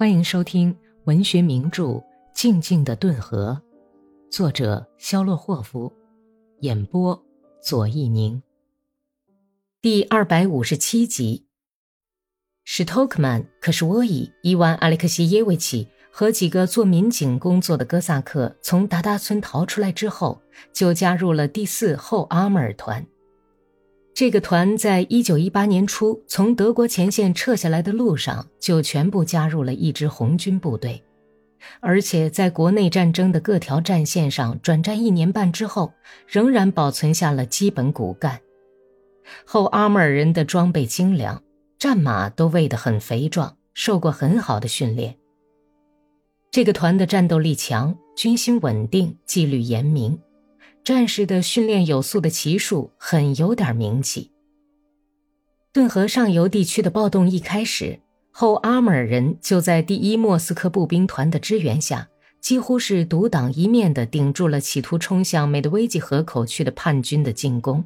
欢迎收听文学名著《静静的顿河》，作者肖洛霍夫，演播左一宁。第二百五十七集。史托克曼、可是沃伊、伊万·阿列克谢耶维奇和几个做民警工作的哥萨克从达达村逃出来之后，就加入了第四后阿穆尔团。这个团在一九一八年初从德国前线撤下来的路上，就全部加入了一支红军部队，而且在国内战争的各条战线上转战一年半之后，仍然保存下了基本骨干。后阿穆尔人的装备精良，战马都喂得很肥壮，受过很好的训练。这个团的战斗力强，军心稳定，纪律严明。战士的训练有素的骑术很有点名气。顿河上游地区的暴动一开始后，阿穆尔人就在第一莫斯科步兵团的支援下，几乎是独当一面的顶住了企图冲向美德维基河口去的叛军的进攻。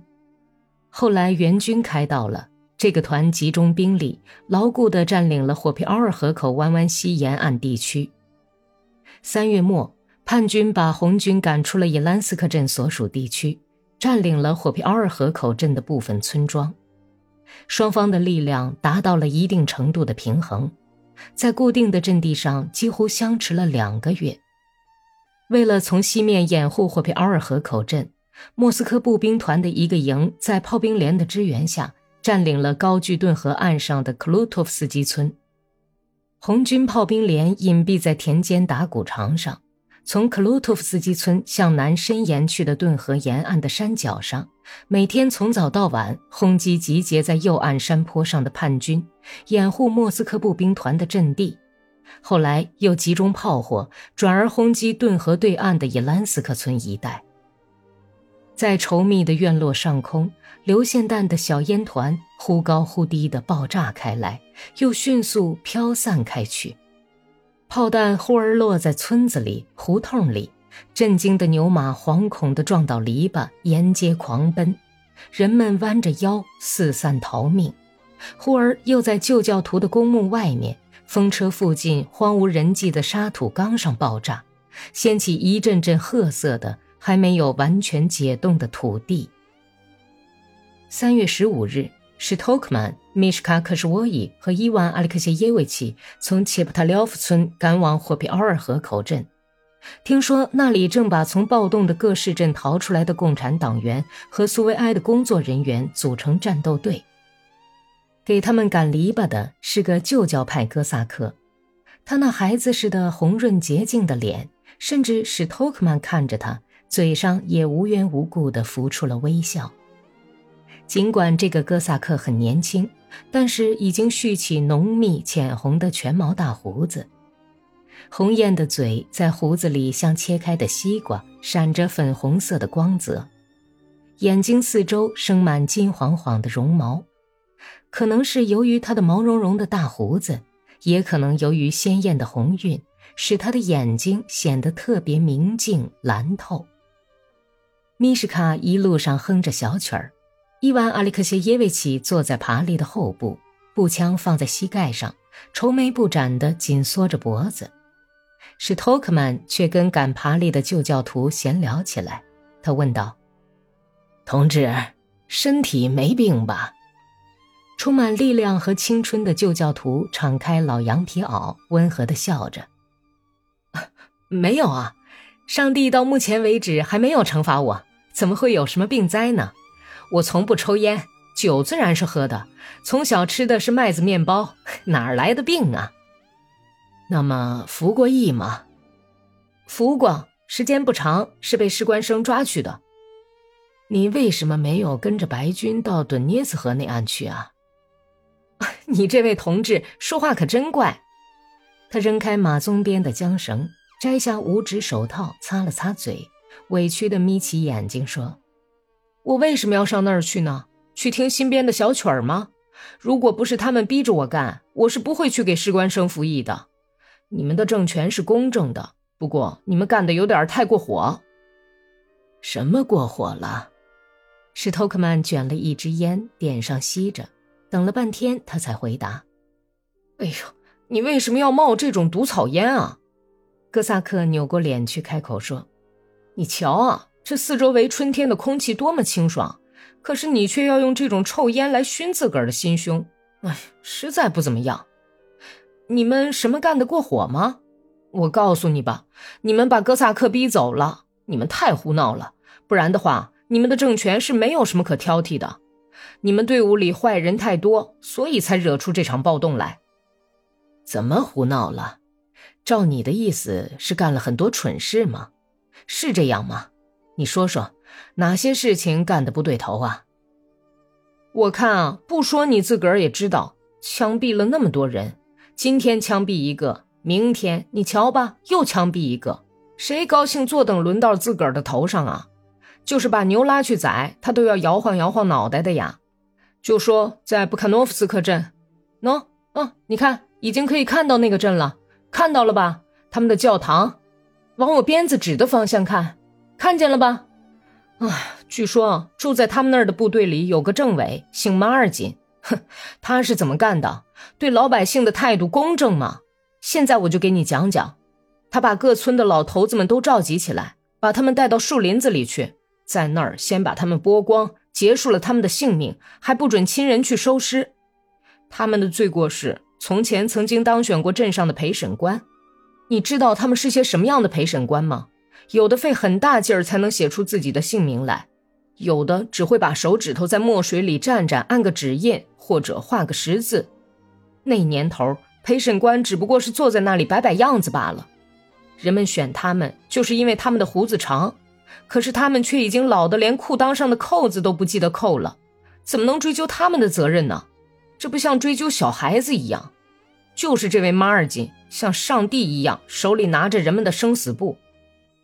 后来援军开到了，这个团集中兵力，牢固地占领了霍皮奥尔河口弯弯西沿岸地区。三月末。叛军把红军赶出了伊兰斯克镇所属地区，占领了霍皮奥尔河口镇的部分村庄，双方的力量达到了一定程度的平衡，在固定的阵地上几乎相持了两个月。为了从西面掩护霍皮奥尔河口镇，莫斯科步兵团的一个营在炮兵连的支援下，占领了高句顿河岸上的克鲁托夫斯基村。红军炮兵连隐蔽在田间打谷场上。从克鲁托夫斯基村向南伸延去的顿河沿岸的山脚上，每天从早到晚轰击集结在右岸山坡上的叛军，掩护莫斯科步兵团的阵地。后来又集中炮火，转而轰击顿河对岸的伊兰斯克村一带。在稠密的院落上空，流线弹的小烟团忽高忽低地爆炸开来，又迅速飘散开去。炮弹忽而落在村子里、胡同里，震惊的牛马惶恐地撞到篱笆，沿街狂奔。人们弯着腰四散逃命。忽而又在旧教徒的公墓外面、风车附近荒无人迹的沙土缸上爆炸，掀起一阵阵褐色的、还没有完全解冻的土地。三月十五日。是托克曼、米什卡克什沃伊和伊万·阿列克谢耶维奇从切普塔廖夫村赶往霍皮奥尔河口镇，听说那里正把从暴动的各市镇逃出来的共产党员和苏维埃的工作人员组成战斗队。给他们赶篱笆的是个旧教派哥萨克，他那孩子似的红润洁净的脸，甚至使托克曼看着他，嘴上也无缘无故地浮出了微笑。尽管这个哥萨克很年轻，但是已经蓄起浓密浅红的全毛大胡子，红艳的嘴在胡子里像切开的西瓜，闪着粉红色的光泽，眼睛四周生满金黄黄的绒毛，可能是由于他的毛茸茸的大胡子，也可能由于鲜艳的红晕，使他的眼睛显得特别明净蓝透。米什卡一路上哼着小曲儿。伊万·阿里克谢耶维奇坐在爬犁的后部，步枪放在膝盖上，愁眉不展地紧缩着脖子。史托克曼却跟赶爬犁的旧教徒闲聊起来。他问道：“同志，身体没病吧？”充满力量和青春的旧教徒敞开老羊皮袄，温和地笑着：“ 没有啊，上帝到目前为止还没有惩罚我，怎么会有什么病灾呢？”我从不抽烟，酒自然是喝的。从小吃的是麦子面包，哪儿来的病啊？那么服过役吗？服过，时间不长，是被士官生抓去的。你为什么没有跟着白军到顿涅斯河那岸去啊？你这位同志说话可真怪。他扔开马鬃边的缰绳，摘下五指手套，擦了擦嘴，委屈的眯起眼睛说。我为什么要上那儿去呢？去听新编的小曲儿吗？如果不是他们逼着我干，我是不会去给士官生服役的。你们的政权是公正的，不过你们干的有点太过火。什么过火了？史托克曼卷了一支烟，点上吸着，等了半天，他才回答：“哎呦，你为什么要冒这种毒草烟啊？哥萨克扭过脸去开口说：“你瞧啊，这四周围春天的空气多么清爽，可是你却要用这种臭烟来熏自个儿的心胸，哎，实在不怎么样。你们什么干得过火吗？我告诉你吧，你们把哥萨克逼走了，你们太胡闹了，不然的话，你们的政权是没有什么可挑剔的。你们队伍里坏人太多，所以才惹出这场暴动来。怎么胡闹了？”照你的意思是干了很多蠢事吗？是这样吗？你说说，哪些事情干的不对头啊？我看啊，不说你自个儿也知道，枪毙了那么多人，今天枪毙一个，明天你瞧吧，又枪毙一个，谁高兴坐等轮到自个儿的头上啊？就是把牛拉去宰，他都要摇晃摇晃脑袋的呀。就说在布卡诺夫斯克镇，喏，嗯，你看，已经可以看到那个镇了。看到了吧，他们的教堂，往我鞭子指的方向看，看见了吧？啊，据说住在他们那儿的部队里有个政委，姓马二金，哼，他是怎么干的？对老百姓的态度公正吗？现在我就给你讲讲。他把各村的老头子们都召集起来，把他们带到树林子里去，在那儿先把他们剥光，结束了他们的性命，还不准亲人去收尸。他们的罪过是。从前曾经当选过镇上的陪审官，你知道他们是些什么样的陪审官吗？有的费很大劲儿才能写出自己的姓名来，有的只会把手指头在墨水里蘸蘸，按个指印或者画个十字。那年头，陪审官只不过是坐在那里摆摆样子罢了。人们选他们，就是因为他们的胡子长，可是他们却已经老得连裤裆上的扣子都不记得扣了，怎么能追究他们的责任呢？这不像追究小孩子一样。就是这位马尔金，像上帝一样，手里拿着人们的生死簿。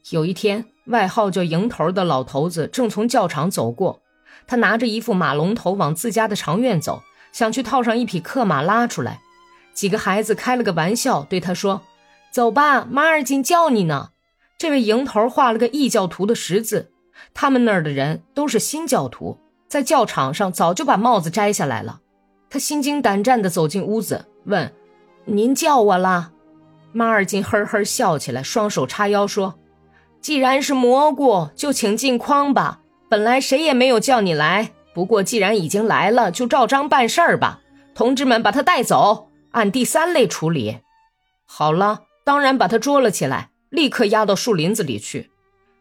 有一天，外号叫迎头的老头子正从教场走过，他拿着一副马龙头往自家的长院走，想去套上一匹克马拉出来。几个孩子开了个玩笑，对他说：“走吧，马尔金叫你呢。”这位迎头画了个异教徒的十字，他们那儿的人都是新教徒，在教场上早就把帽子摘下来了。他心惊胆战地走进屋子，问。您叫我了，马尔金呵呵笑起来，双手叉腰说：“既然是蘑菇，就请进筐吧。本来谁也没有叫你来，不过既然已经来了，就照章办事儿吧。同志们，把他带走，按第三类处理。好了，当然把他捉了起来，立刻押到树林子里去。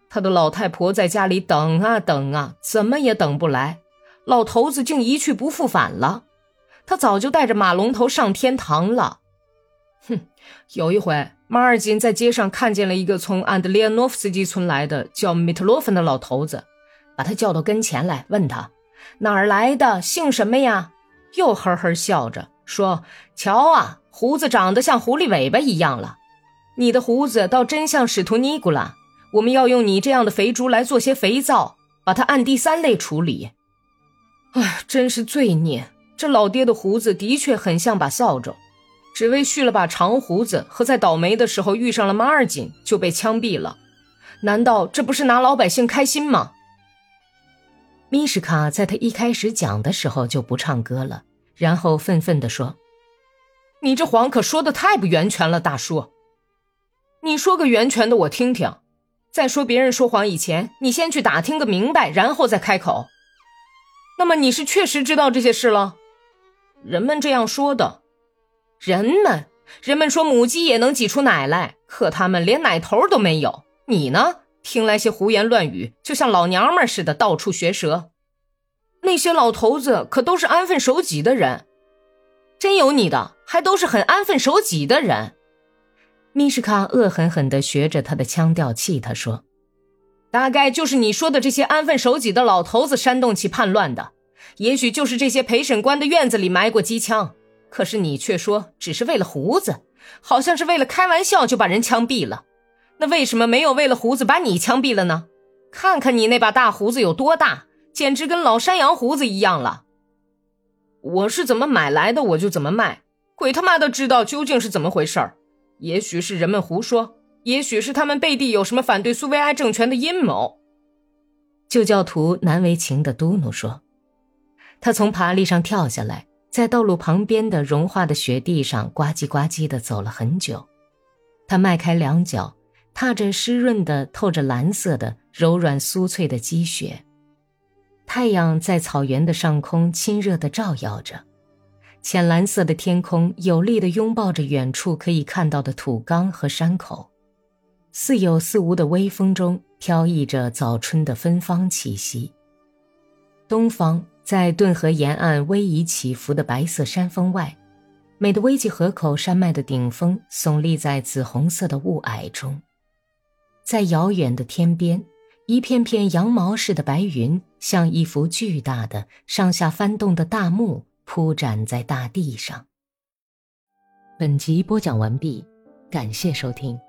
他的老太婆在家里等啊等啊，怎么也等不来，老头子竟一去不复返了。他早就带着马龙头上天堂了。”哼，有一回，马尔金在街上看见了一个从安德烈诺夫斯基村来的叫米特洛芬的老头子，把他叫到跟前来，问他哪儿来的，姓什么呀？又呵呵笑着说：“瞧啊，胡子长得像狐狸尾巴一样了。你的胡子倒真像使徒尼古拉。我们要用你这样的肥猪来做些肥皂，把它按第三类处理。哎，真是罪孽！这老爹的胡子的确很像把扫帚。”只为蓄了把长胡子，和在倒霉的时候遇上了马尔锦，就被枪毙了。难道这不是拿老百姓开心吗？米什卡在他一开始讲的时候就不唱歌了，然后愤愤地说：“你这谎可说的太不圆全了，大叔。你说个圆全的，我听听。在说别人说谎以前，你先去打听个明白，然后再开口。那么你是确实知道这些事了？人们这样说的。”人们，人们说母鸡也能挤出奶来，可他们连奶头都没有。你呢，听来些胡言乱语，就像老娘们似的，到处学舌。那些老头子可都是安分守己的人，真有你的，还都是很安分守己的人。米什卡恶狠狠地学着他的腔调气他说：“大概就是你说的这些安分守己的老头子煽动起叛乱的，也许就是这些陪审官的院子里埋过机枪。”可是你却说只是为了胡子，好像是为了开玩笑就把人枪毙了。那为什么没有为了胡子把你枪毙了呢？看看你那把大胡子有多大，简直跟老山羊胡子一样了。我是怎么买来的，我就怎么卖。鬼他妈的知道究竟是怎么回事儿。也许是人们胡说，也许是他们背地有什么反对苏维埃政权的阴谋。旧教徒难为情的嘟囔说：“他从爬犁上跳下来。”在道路旁边的融化的雪地上呱唧呱唧地走了很久。他迈开两脚，踏着湿润的、透着蓝色的、柔软酥脆的积雪。太阳在草原的上空亲热地照耀着，浅蓝色的天空有力地拥抱着远处可以看到的土冈和山口。似有似无的微风中飘逸着早春的芬芳气息。东方，在顿河沿岸逶迤起伏的白色山峰外，美的危济河口山脉的顶峰耸立在紫红色的雾霭中。在遥远的天边，一片片羊毛似的白云，像一幅巨大的上下翻动的大幕，铺展在大地上。本集播讲完毕，感谢收听。